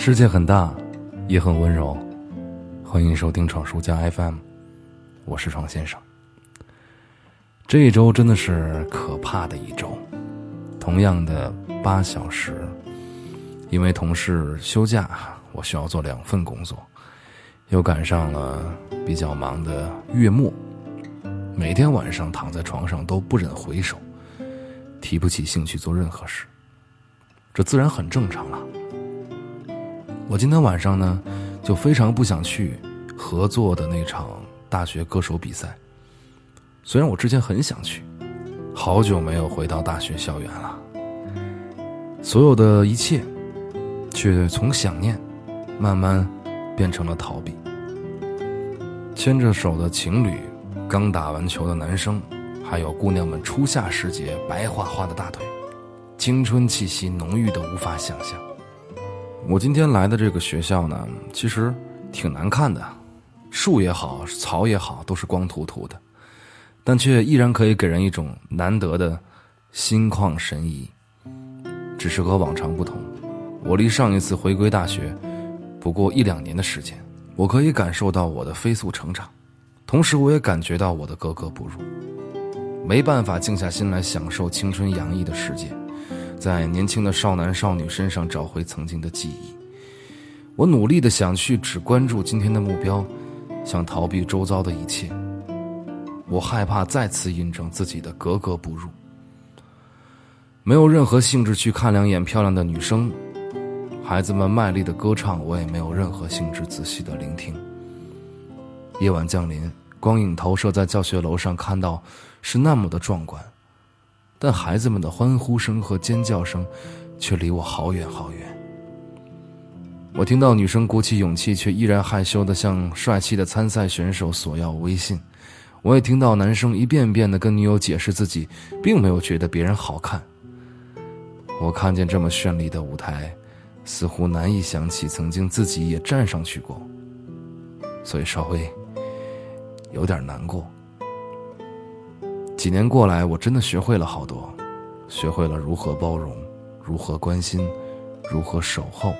世界很大，也很温柔。欢迎收听闯书家 FM，我是闯先生。这一周真的是可怕的一周。同样的八小时，因为同事休假，我需要做两份工作，又赶上了比较忙的月末，每天晚上躺在床上都不忍回首，提不起兴趣做任何事。这自然很正常了。我今天晚上呢，就非常不想去合作的那场大学歌手比赛。虽然我之前很想去，好久没有回到大学校园了。所有的一切，却从想念，慢慢变成了逃避。牵着手的情侣，刚打完球的男生，还有姑娘们初夏时节白花花的大腿，青春气息浓郁的无法想象。我今天来的这个学校呢，其实挺难看的，树也好，草也好，都是光秃秃的。但却依然可以给人一种难得的心旷神怡。只是和往常不同，我离上一次回归大学不过一两年的时间，我可以感受到我的飞速成长，同时我也感觉到我的格格不入。没办法静下心来享受青春洋溢的世界，在年轻的少男少女身上找回曾经的记忆。我努力的想去只关注今天的目标，想逃避周遭的一切。我害怕再次印证自己的格格不入，没有任何兴致去看两眼漂亮的女生，孩子们卖力的歌唱，我也没有任何兴致仔细的聆听。夜晚降临，光影投射在教学楼上，看到是那么的壮观，但孩子们的欢呼声和尖叫声，却离我好远好远。我听到女生鼓起勇气，却依然害羞的向帅气的参赛选手索要微信。我也听到男生一遍遍的跟女友解释自己并没有觉得别人好看。我看见这么绚丽的舞台，似乎难以想起曾经自己也站上去过，所以稍微有点难过。几年过来，我真的学会了好多，学会了如何包容，如何关心，如何守候，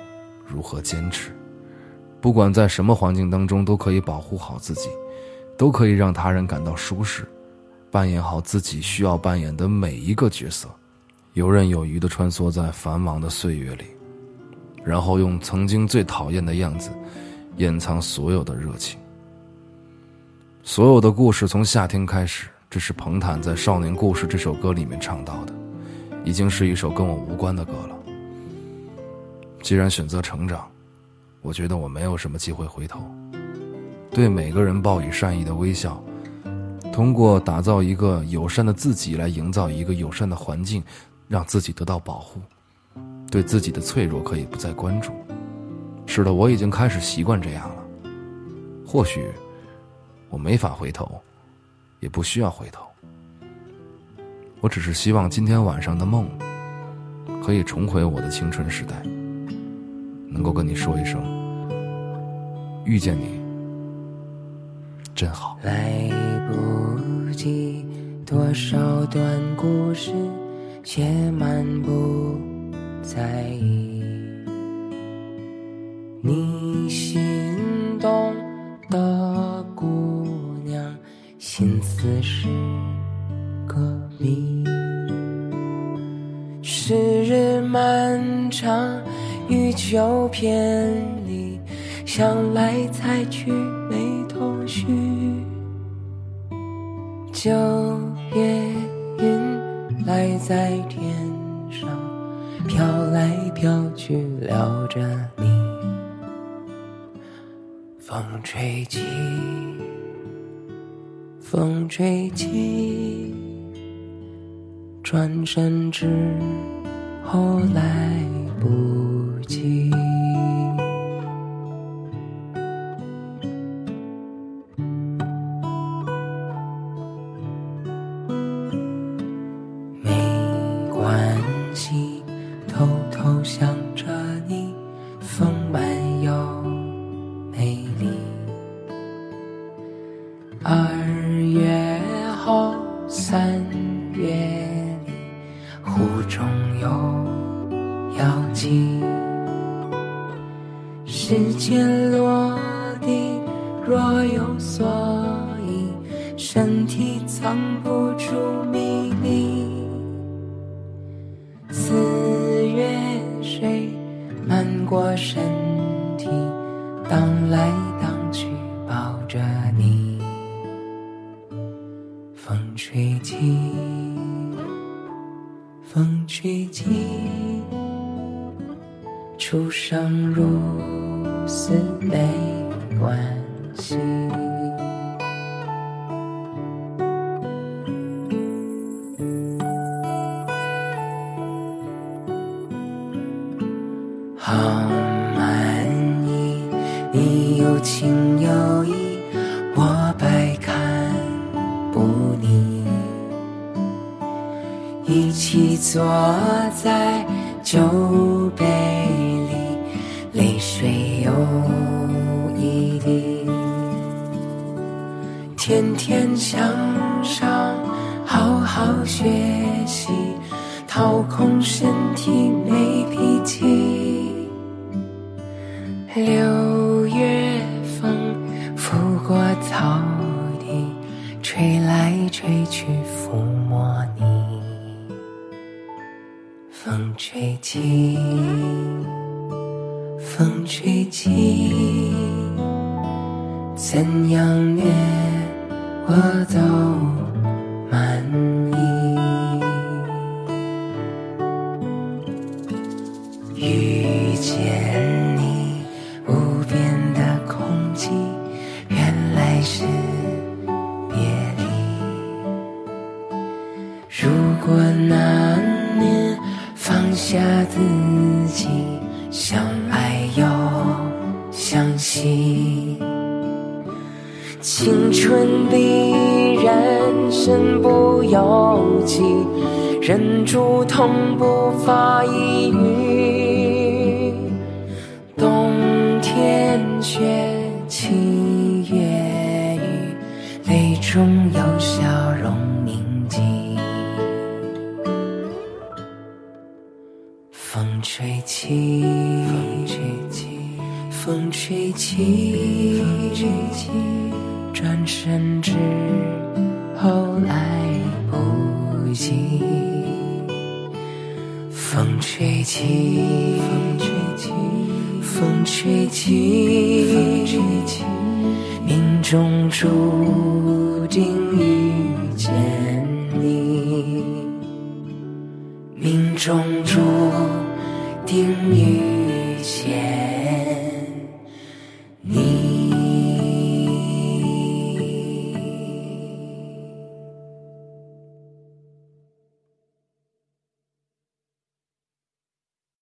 如何坚持。不管在什么环境当中，都可以保护好自己。都可以让他人感到舒适，扮演好自己需要扮演的每一个角色，游刃有余地穿梭在繁忙的岁月里，然后用曾经最讨厌的样子，掩藏所有的热情。所有的故事从夏天开始，这是彭坦在《少年故事》这首歌里面唱到的，已经是一首跟我无关的歌了。既然选择成长，我觉得我没有什么机会回头。对每个人报以善意的微笑，通过打造一个友善的自己来营造一个友善的环境，让自己得到保护。对自己的脆弱可以不再关注。是的，我已经开始习惯这样了。或许我没法回头，也不需要回头。我只是希望今天晚上的梦可以重回我的青春时代，能够跟你说一声遇见你。真好。来不及多少段故事写满不在意，你心心思是个谜。时日漫长，欲求偏离，想来猜去没头绪。九月云来在天上，飘来飘去撩着你。风吹起，风吹起，转身之后来不及。三月里，湖中有妖姬。时间落地，若有所依，身体藏不住迷离。四月水漫过身吹起，风吹起。初生如斯没关系。一起坐在酒杯里，泪水有一滴。天天向上，好好学习，掏空身体风吹起，风吹起，怎样虐我都满意。遇见下自己，相爱又相惜，青春必然身不由己，忍住痛不发一语。冬天雪七月雨，泪中风吹起，风吹起，风吹起，风吹起，转身之后来不及。风吹起，风吹起，风吹起，风吹起，命中注定遇见你。命中注定听你。